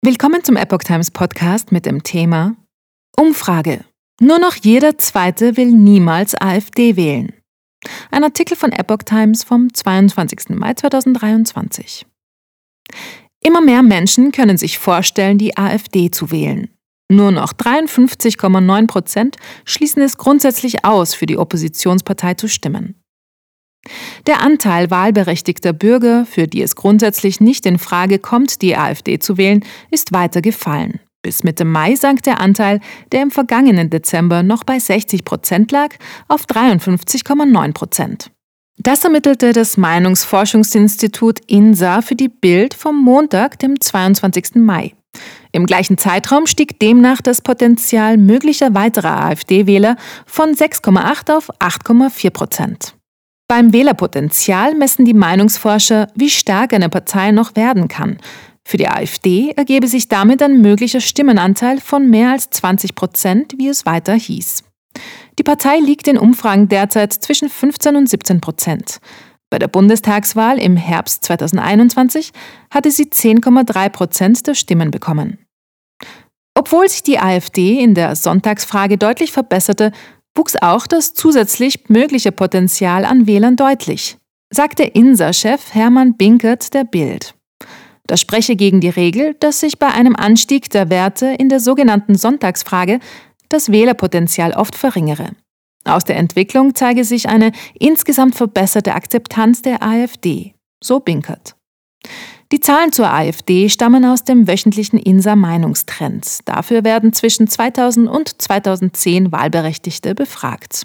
Willkommen zum Epoch Times Podcast mit dem Thema Umfrage. Nur noch jeder Zweite will niemals AfD wählen. Ein Artikel von Epoch Times vom 22. Mai 2023. Immer mehr Menschen können sich vorstellen, die AfD zu wählen. Nur noch 53,9 Prozent schließen es grundsätzlich aus, für die Oppositionspartei zu stimmen. Der Anteil wahlberechtigter Bürger, für die es grundsätzlich nicht in Frage kommt, die AfD zu wählen, ist weiter gefallen. Bis Mitte Mai sank der Anteil, der im vergangenen Dezember noch bei 60 Prozent lag, auf 53,9 Prozent. Das ermittelte das Meinungsforschungsinstitut INSA für die Bild vom Montag, dem 22. Mai. Im gleichen Zeitraum stieg demnach das Potenzial möglicher weiterer AfD-Wähler von 6,8 auf 8,4 Prozent. Beim Wählerpotenzial messen die Meinungsforscher, wie stark eine Partei noch werden kann. Für die AfD ergebe sich damit ein möglicher Stimmenanteil von mehr als 20 Prozent, wie es weiter hieß. Die Partei liegt in Umfragen derzeit zwischen 15 und 17 Prozent. Bei der Bundestagswahl im Herbst 2021 hatte sie 10,3 Prozent der Stimmen bekommen. Obwohl sich die AfD in der Sonntagsfrage deutlich verbesserte, wuchs auch das zusätzlich mögliche Potenzial an Wählern deutlich, sagte INSA-Chef Hermann Binkert der Bild. Das spreche gegen die Regel, dass sich bei einem Anstieg der Werte in der sogenannten Sonntagsfrage das Wählerpotenzial oft verringere. Aus der Entwicklung zeige sich eine insgesamt verbesserte Akzeptanz der AfD, so Binkert. Die Zahlen zur AfD stammen aus dem wöchentlichen INSA Meinungstrends. Dafür werden zwischen 2000 und 2010 Wahlberechtigte befragt.